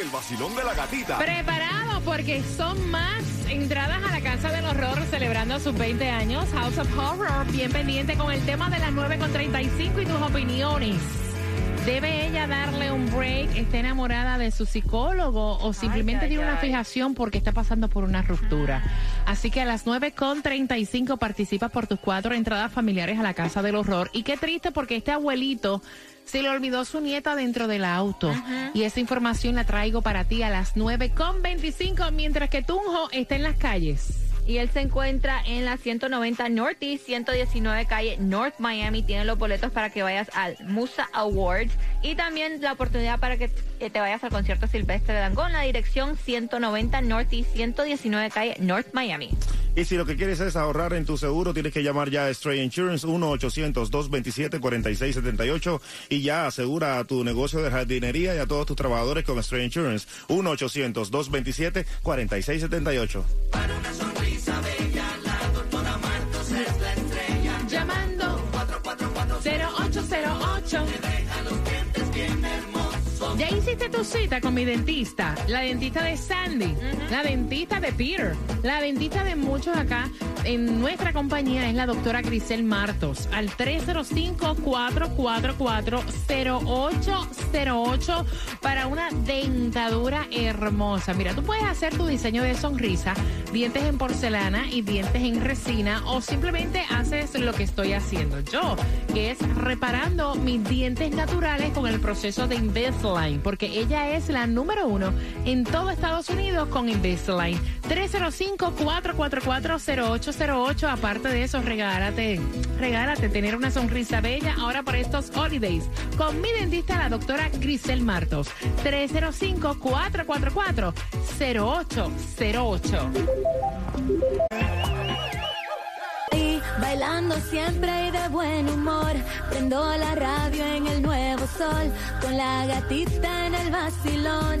El vacilón de la gatita. Preparado porque son más entradas a la Casa del Horror celebrando sus 20 años. House of Horror, bien pendiente con el tema de las 9.35 y tus opiniones. ¿Debe ella darle un break? ¿Está enamorada de su psicólogo o simplemente tiene una fijación porque está pasando por una ruptura? Así que a las 9.35 participas por tus cuatro entradas familiares a la Casa del Horror. Y qué triste porque este abuelito se le olvidó su nieta dentro del auto. Y esa información la traigo para ti a las 9.25 mientras que Tunjo está en las calles. Y él se encuentra en la 190 Northeast, 119 calle North Miami. Tiene los boletos para que vayas al Musa Awards y también la oportunidad para que te vayas al concierto silvestre de Dangón. La dirección 190 Northeast, 119 calle North Miami. Y si lo que quieres es ahorrar en tu seguro, tienes que llamar ya a Stray Insurance 1-800-227-4678 y ya asegura a tu negocio de jardinería y a todos tus trabajadores con Stray Insurance 1-800-227-4678. Hiciste tu cita con mi dentista, la dentista de Sandy, la dentista de Peter, la dentista de muchos acá en nuestra compañía es la doctora Grisel Martos al 305-444-0808 para una dentadura hermosa. Mira, tú puedes hacer tu diseño de sonrisa, dientes en porcelana y dientes en resina o simplemente haces lo que estoy haciendo yo, que es reparando mis dientes naturales con el proceso de Invisalign, porque ella es la número uno en todo Estados Unidos con Invisalign. 305-444-0808. Aparte de eso, regálate, regálate tener una sonrisa bella ahora por estos holidays con mi dentista, la doctora Grisel Martos. 305-444-0808. Y bailando siempre y de buen humor. Prendo la radio en el nuevo sol, con la gatita en el vacilón.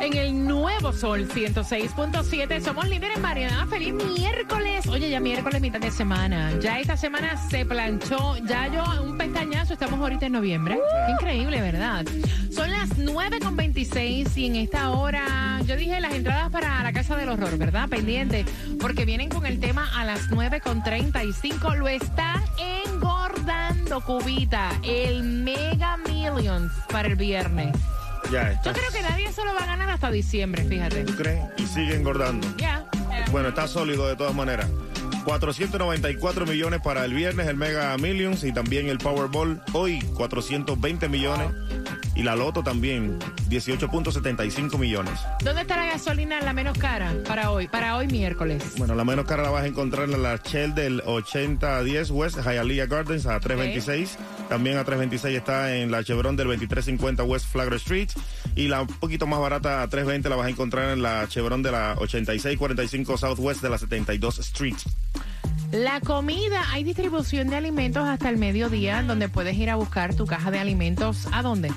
En el nuevo Sol 106.7 somos líderes en variedad. Feliz miércoles. Oye, ya miércoles, mitad de semana. Ya esta semana se planchó. Ya yo, un pestañazo, estamos ahorita en noviembre. Qué increíble, ¿verdad? Son las 9.26 y en esta hora, yo dije las entradas para la Casa del Horror, ¿verdad? Pendiente, porque vienen con el tema a las 9.35. Lo está engordando, Cubita. El Mega Millions para el viernes. Ya Yo está. creo que nadie se lo va a ganar hasta diciembre, fíjate. ¿Tú crees? Y sigue engordando. Ya. Bueno, está sólido de todas maneras. 494 millones para el viernes, el Mega Millions y también el Powerball. Hoy 420 millones. Y la Loto también, 18.75 millones. ¿Dónde está la gasolina la menos cara para hoy? Para hoy miércoles. Bueno, la menos cara la vas a encontrar en la Shell del 8010 West Hialeah Gardens a 326. También a 326 está en la Chevron del 2350 West Flagler Street. Y la un poquito más barata a 320 la vas a encontrar en la Chevron de la 8645 Southwest de la 72 Street. La comida, hay distribución de alimentos hasta el mediodía, donde puedes ir a buscar tu caja de alimentos. ¿A dónde?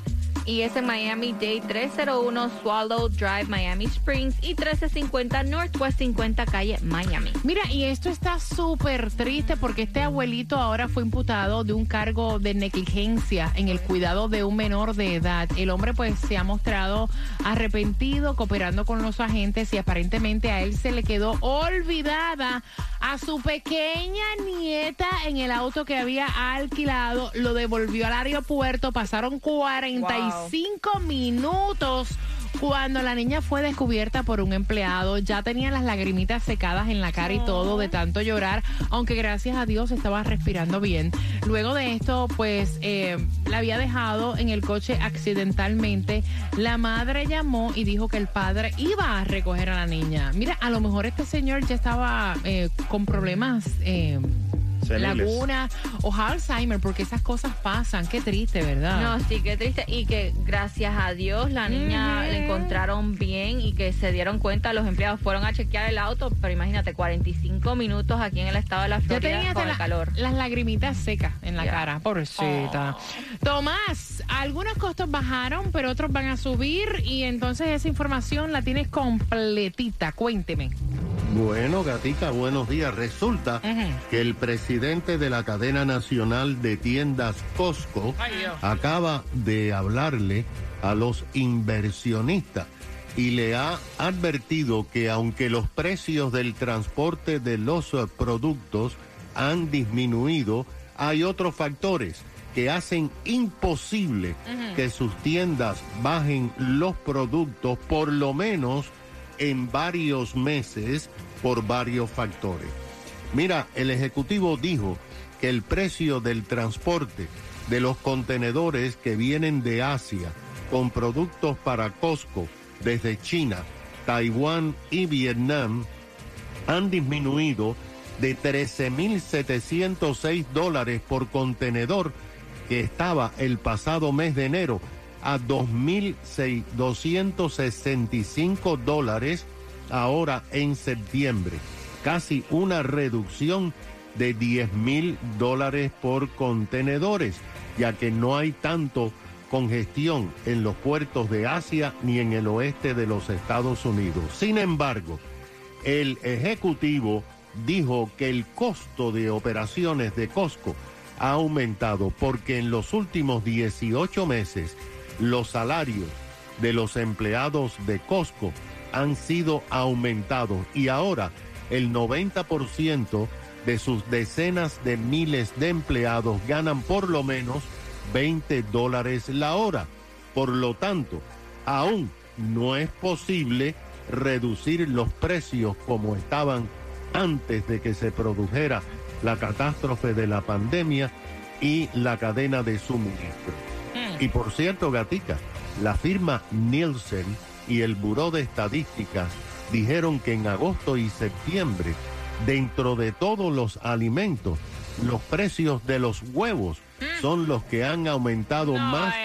Y es en Miami Day 301 Swallow Drive, Miami Springs y 1350 Northwest 50 calle Miami. Mira, y esto está súper triste porque este abuelito ahora fue imputado de un cargo de negligencia en el cuidado de un menor de edad. El hombre pues se ha mostrado arrepentido, cooperando con los agentes y aparentemente a él se le quedó olvidada a su pequeña nieta en el auto que había alquilado, lo devolvió al aeropuerto, pasaron 45 minutos cuando la niña fue descubierta por un empleado, ya tenía las lagrimitas secadas en la cara y todo de tanto llorar, aunque gracias a Dios estaba respirando bien. Luego de esto, pues eh, la había dejado en el coche accidentalmente. La madre llamó y dijo que el padre iba a recoger a la niña. Mira, a lo mejor este señor ya estaba eh, con problemas. Eh, Laguna o Alzheimer, porque esas cosas pasan. Qué triste, ¿verdad? No, sí, qué triste. Y que gracias a Dios la niña la encontraron bien y que se dieron cuenta, los empleados fueron a chequear el auto, pero imagínate, 45 minutos aquí en el estado de la Florida con el calor. Las lagrimitas secas en la cara, pobrecita. Oh. Tomás, algunos costos bajaron, pero otros van a subir y entonces esa información la tienes completita. Cuénteme. Bueno, Gatica, buenos días. Resulta que el presidente de la cadena nacional de tiendas Costco acaba de hablarle a los inversionistas y le ha advertido que aunque los precios del transporte de los productos han disminuido, hay otros factores que hacen imposible que sus tiendas bajen los productos por lo menos en varios meses por varios factores. Mira, el Ejecutivo dijo que el precio del transporte de los contenedores que vienen de Asia con productos para Costco desde China, Taiwán y Vietnam han disminuido de 13.706 dólares por contenedor que estaba el pasado mes de enero a 2.265 dólares ahora en septiembre. Casi una reducción de 10 mil dólares por contenedores, ya que no hay tanto congestión en los puertos de Asia ni en el oeste de los Estados Unidos. Sin embargo, el Ejecutivo dijo que el costo de operaciones de Costco ha aumentado porque en los últimos 18 meses los salarios de los empleados de Costco han sido aumentados y ahora el 90% de sus decenas de miles de empleados ganan por lo menos 20 dólares la hora. Por lo tanto, aún no es posible reducir los precios como estaban antes de que se produjera la catástrofe de la pandemia y la cadena de suministro. Y por cierto, Gatica, la firma Nielsen y el Buró de Estadísticas dijeron que en agosto y septiembre, dentro de todos los alimentos, los precios de los huevos son los que han aumentado más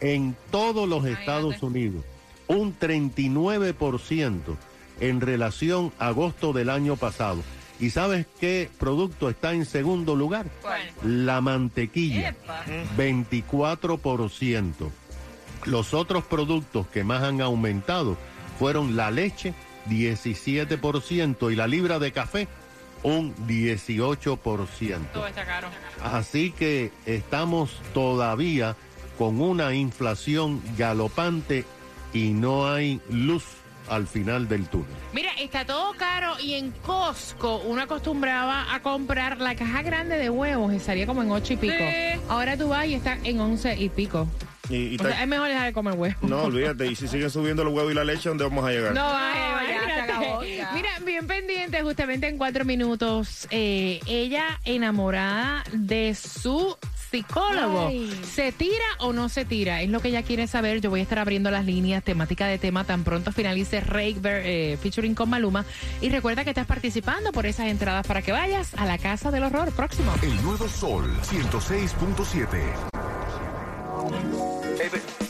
en todos los Estados Unidos. Un 39% en relación a agosto del año pasado. ¿Y sabes qué producto está en segundo lugar? La mantequilla, 24%. Los otros productos que más han aumentado fueron la leche, 17%, y la libra de café, un 18%. Todo está caro. Así que estamos todavía con una inflación galopante y no hay luz al final del túnel. Mira, está todo caro y en Costco uno acostumbraba a comprar la caja grande de huevos y salía como en ocho y pico. Ahora tú vas y está en once y pico. Y, es mejor dejar de comer huevos. No, olvídate. Y si siguen subiendo los huevos y la leche, ¿dónde vamos a llegar? No, ya, Mira, bien pendiente, justamente en cuatro minutos. Eh, ella enamorada de su psicólogo. ¿Se tira o no se tira? Es lo que ella quiere saber. Yo voy a estar abriendo las líneas, temática de tema, tan pronto finalice Rake eh, featuring con Maluma. Y recuerda que estás participando por esas entradas para que vayas a la Casa del Horror próximo. El nuevo Sol 106.7.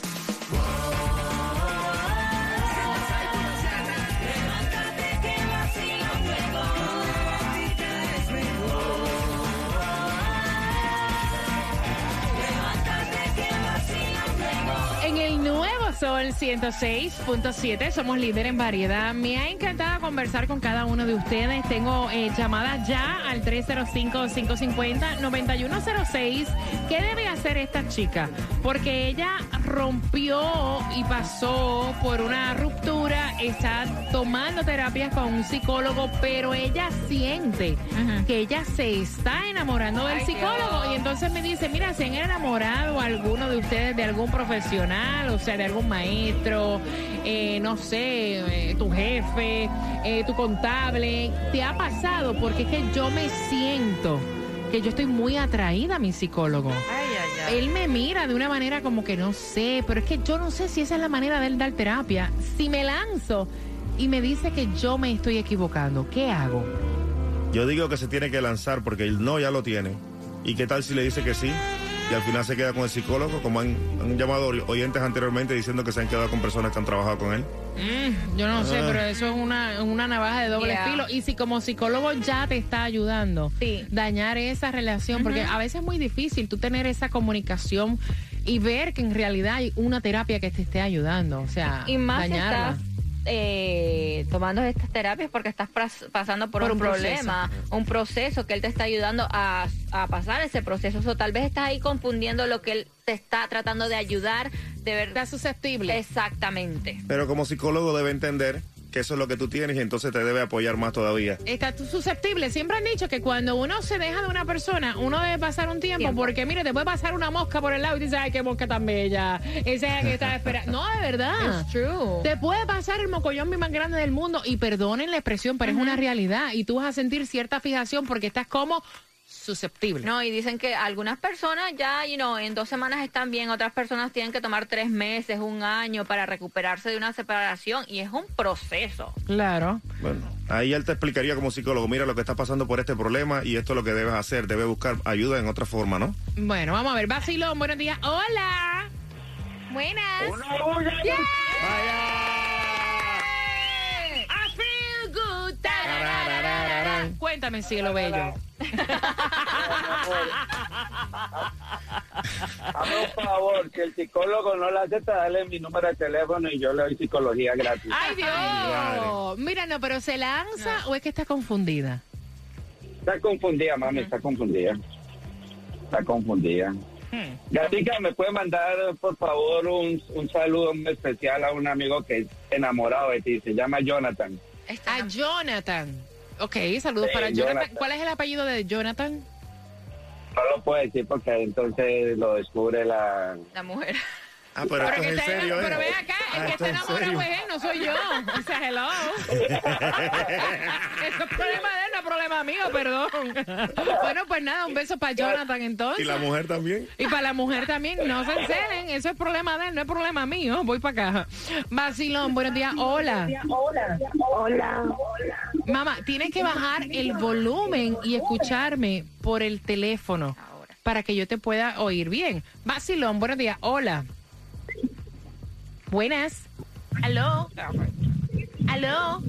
Sol 106.7, somos líder en variedad. Me ha encantado conversar con cada uno de ustedes. Tengo eh, llamadas ya al 305-550-9106. ¿Qué debe hacer esta chica? Porque ella rompió y pasó por una ruptura, está tomando terapias con un psicólogo, pero ella siente que ella se está enamorando del psicólogo. Y entonces me dice, mira, si han enamorado alguno de ustedes de algún profesional, o sea, de algún maestro, eh, no sé, eh, tu jefe, eh, tu contable, ¿te ha pasado? Porque es que yo me siento que yo estoy muy atraída a mi psicólogo. Él me mira de una manera como que no sé, pero es que yo no sé si esa es la manera de él dar terapia. Si me lanzo y me dice que yo me estoy equivocando, ¿qué hago? Yo digo que se tiene que lanzar porque el no ya lo tiene. ¿Y qué tal si le dice que sí? Y al final se queda con el psicólogo, como han, han llamado oyentes anteriormente diciendo que se han quedado con personas que han trabajado con él. Mm, yo no sé, Ah. pero eso es una, una navaja de doble Yeah. filo. Y si como psicólogo ya te está ayudando, Sí. dañar esa relación, porque a veces es muy difícil tú tener esa comunicación y ver que en realidad hay una terapia que te esté ayudando. O sea, Y más si dañarla. estás eh, tomando estas terapias porque estás pasando por, Por un, un problema, un proceso que él te está ayudando a, a pasar ese proceso. O tal vez estás ahí confundiendo lo que él te está tratando de ayudar de verdad. Está susceptible. Exactamente. Pero como psicólogo debe entender que eso es lo que tú tienes y entonces te debe apoyar más todavía. Está tú susceptible. Siempre han dicho que cuando uno se deja de una persona, uno debe pasar un tiempo, Tiempo. porque mire, te puede pasar una mosca por el lado y dices, ay, qué mosca tan bella. Esa es la que estaba esperando. No, de verdad. It's true. Te puede pasar el mocollón más grande del mundo y perdonen la expresión, pero es una realidad y tú vas a sentir cierta fijación porque estás como susceptible. No, y dicen que algunas personas ya, you know, en dos semanas están bien, otras personas tienen que tomar tres meses, un año para recuperarse de una separación y es un proceso. Claro. Bueno, ahí él te explicaría como psicólogo, mira lo que está pasando por este problema y esto es lo que debes hacer, debes buscar ayuda en otra forma, ¿no? Bueno, vamos a ver. Basilón, buenos días. Hola. Buenas. Yeah. I feel good. Cuéntame, cielo bello. Hazme un favor, que el psicólogo no le acepta, dale mi número de teléfono y yo le doy psicología gratis. Ay, Dios. Mira, no, pero ¿se lanza o es que está confundida? Está confundida, mami, está confundida. Está confundida. Gatica, ¿me puede mandar, por favor, un, un saludo muy especial a un amigo que es enamorado de ti? Se llama Jonathan. A Jonathan. Ok, saludos para Jonathan. Jonathan. ¿Cuál es el apellido de Jonathan? No lo puedo decir porque entonces lo descubre la... La mujer. Ah, pero, esto es en serio, pero ¿eh? ve acá, el Ah, que está es en enamorado es él, no soy yo. O sea, hello. Eso es problema de él, no es problema mío, perdón. Bueno, pues nada, un beso para Jonathan entonces. Y la mujer también. Y para la mujer también, no se encelen, eso es problema de él, no es problema mío. Voy para acá. Vacilón, buenos días. Hola. Hola. Mamá, tienes que bajar el volumen y escucharme por el teléfono para que yo te pueda oír bien. Vacilón, buenos días. Hola. Buenas. Aló. Aló.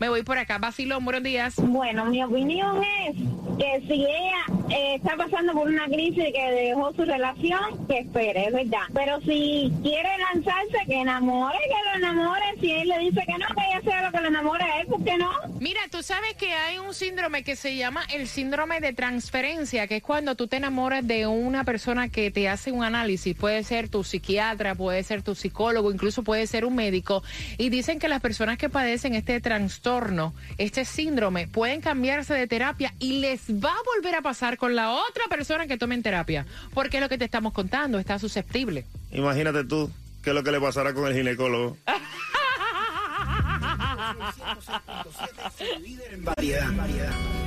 Me voy por acá. Vacilón, buenos días. Bueno, mi opinión es que si ella está pasando por una crisis que dejó su relación, que espere, es verdad. Pero si quiere lanzarse, que enamore, que lo enamore. Si él le dice que no, que ella sea lo que lo enamore a él, ¿por qué no? Mira, tú sabes que hay un síndrome que se llama el síndrome de transferencia, que es cuando tú te enamoras de una persona que te hace un análisis. Puede ser tu psiquiatra, puede ser tu psicólogo, incluso puede ser un médico. Y dicen que las personas que padecen este trastorno, este síndrome, pueden cambiarse de terapia y les va a volver a pasar con la otra persona que tomen terapia. Porque es lo que te estamos contando, está susceptible. Imagínate tú qué es lo que le pasará con el ginecólogo. El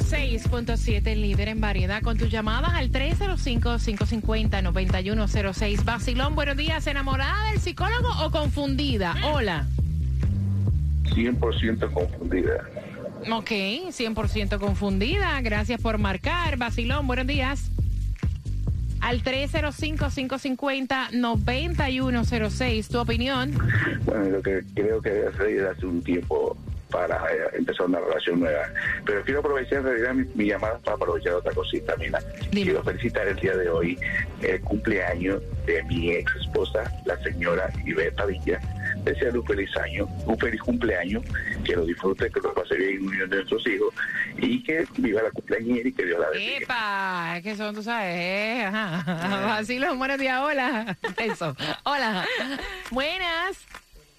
106.7, líder en variedad, con tus llamadas al 305-550-9106. Basilón, buenos días. ¿Enamorada del psicólogo o confundida? Hola. 100% confundida. Ok, 100% confundida. Gracias por marcar. Basilón, buenos días. Al 305-550-9106. ¿Tu opinión? Bueno, lo que creo que debe hacer darse un tiempo para eh, empezar una relación nueva. Pero quiero aprovechar en realidad mi, mi llamada para aprovechar otra cosita, mira. Dime. Quiero felicitar el día de hoy el cumpleaños de mi ex esposa, la señora Iveta Villa. Desearle un feliz año, un feliz cumpleaños, que lo disfrute, que lo pase bien en unión de nuestros hijos y que viva la cumpleañera y que Dios la bendiga. ¡Epa! Es que son, tú sabes, eh, ajá. Así los buenos días, hola. Eso. Hola. Buenas.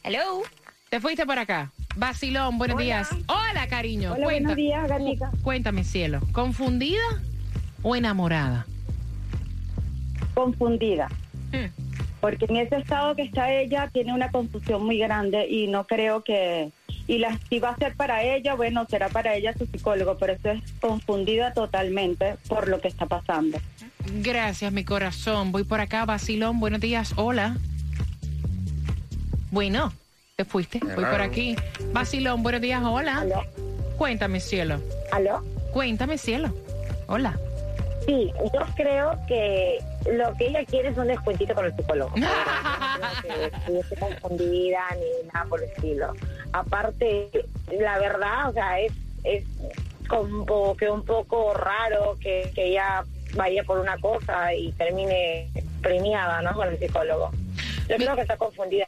Hello. Te fuiste por acá. Vacilón, buenos días. Hola, cariño. Hola, Cuenta- buenos días, Gatica. Cuéntame, cielo. ¿Confundida o enamorada? Confundida. Hmm. Porque en ese estado que está ella tiene una confusión muy grande y no creo que... Y la, si va a ser para ella, bueno, será para ella su psicólogo, pero eso es confundida totalmente por lo que está pasando. Gracias, mi corazón. Voy por acá, Vacilón. Buenos días. Hola. Bueno, te fuiste. Voy por aquí. Vacilón, buenos días. Hola. ¿Aló? Cuéntame, cielo. ¿Aló? Cuéntame, cielo. Hola. Sí, yo creo que lo que ella quiere es un descuentito con el psicólogo. No confundida ni nada por el estilo. Aparte, la verdad, o sea, es, es como que un poco raro que, que ella vaya por una cosa y termine premiada, ¿no? Con el psicólogo. Yo creo que está confundida.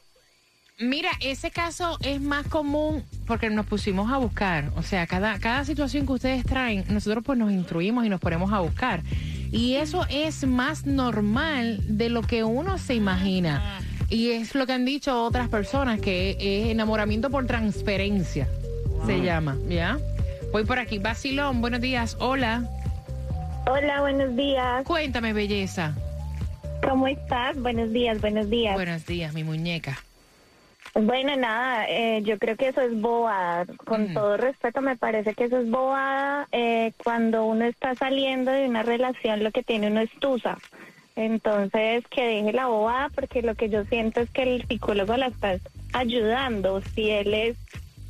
Mira, ese caso es más común porque nos pusimos a buscar. O sea, cada, cada situación que ustedes traen, nosotros pues nos instruimos y nos ponemos a buscar. Y eso es más normal de lo que uno se imagina. Y es lo que han dicho otras personas, que es enamoramiento por transferencia, se llama, ¿ya? Voy por aquí. Basilón, buenos días. Hola. Hola, buenos días. Cuéntame, belleza. ¿Cómo estás? Buenos días, buenos días. Buenos días, mi muñeca. Bueno, nada, eh, yo creo que eso es bobada. Con Mm. todo respeto, me parece que eso es bobada. Eh, cuando uno está saliendo de una relación, lo que tiene uno es tusa. Entonces, que deje la bobada, porque lo que yo siento es que el psicólogo la está ayudando. Si él es,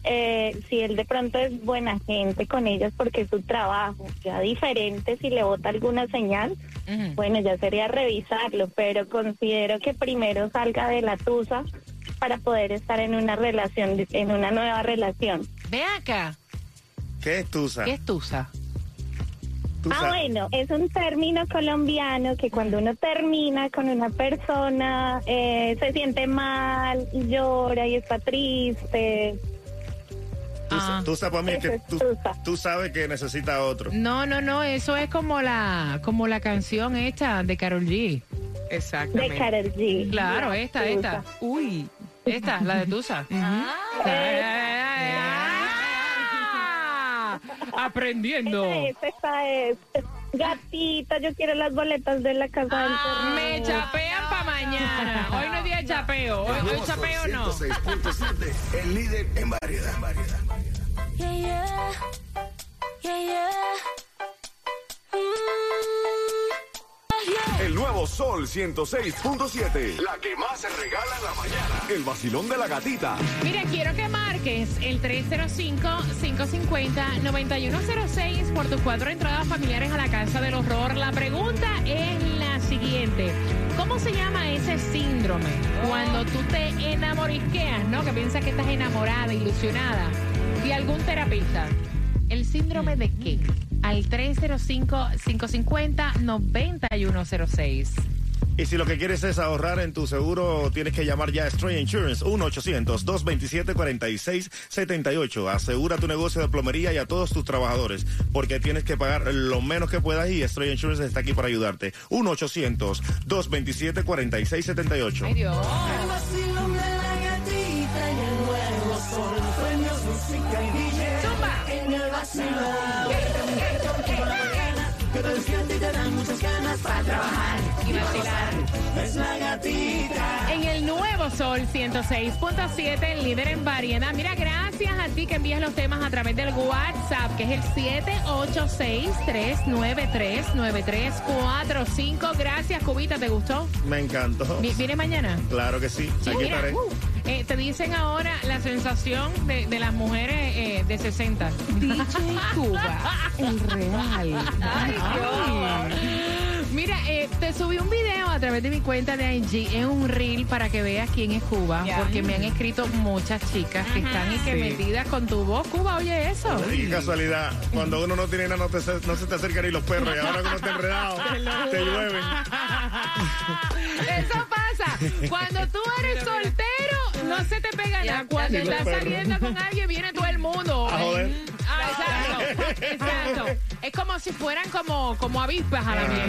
eh, si él de pronto es buena gente con ellas porque es su trabajo, ya diferente si le bota alguna señal, bueno, ya sería revisarlo, pero considero que primero salga de la tusa para poder estar en una relación, en una nueva relación. Ve acá. ¿Qué es Tusa? ¿Qué es tusa? Tusa. Ah, bueno, es un término colombiano que cuando uno termina con una persona eh, se siente mal y llora y está triste. Tusa, Ah. Tusa para mí es Eso que es tú, Tusa. tú sabes que necesita otro. No, no, no, eso es como la como la canción hecha de Carol G. De Karol G. Claro, esta, Tusa. esta. Uy, esta, la de Tusa. Ujú. Ah, Aprendiendo. Esa es. Gatita, yo quiero las boletas de la casa del Ah, Me chapean para mañana. Hoy no es día de chapeo. Hoy, hoy chapeo no. 106.7, el líder en variedad. en variedad. Yeah, yeah. Yeah, El nuevo Sol 106.7, la que más se regala en la mañana. El vacilón de la gatita. Mira, quiero que marques el 305-550-9106 por tus cuatro entradas familiares a la Casa del Horror. La pregunta es la siguiente. ¿Cómo se llama ese síndrome? Cuando tú te enamorisqueas, ¿no? Que piensas que estás enamorada, ilusionada de algún terapeuta. ¿El síndrome de qué? Al 305-550-9106. Y si lo que quieres es ahorrar en tu seguro, tienes que llamar ya a Stray Insurance 1-800-227-4678. Asegura tu negocio de plomería y a todos tus trabajadores, porque tienes que pagar lo menos que puedas y Stray Insurance está aquí para ayudarte. 1-800-227-4678. Ay, Dios. El mañana, que despierta y te dan muchas ganas para trabajar Y vacilar. Es la gatita. En el nuevo Sol 106.7, el líder en variedad. Mira, gracias a ti que envías los temas a través del WhatsApp, que es el 786-393-9345. Gracias, Cubita, ¿te gustó? Me encantó. Vi- ¿Viene mañana? Claro que sí. Aquí estaré. uh, eh, te dicen ahora la sensación de, de las mujeres eh, de 60. DJ Cuba, el real. Mira, eh, te subí un video a través de mi cuenta de IG en un reel para que veas quién es Cuba, Ya. porque me han escrito muchas chicas que están y que Sí. metidas con tu voz. Cuba, oye eso. Y qué casualidad, cuando uno no tiene nada, no, te, no se te acercan ni los perros. Y ahora que uno está enredado, te llueven. Eso pasa. Cuando tú eres soltero, no se te pega nada. Cuando estás saliendo con alguien, viene todo el mundo. A joder. Ah, exacto, exacto. Es como si fueran como, como avispas a la miel.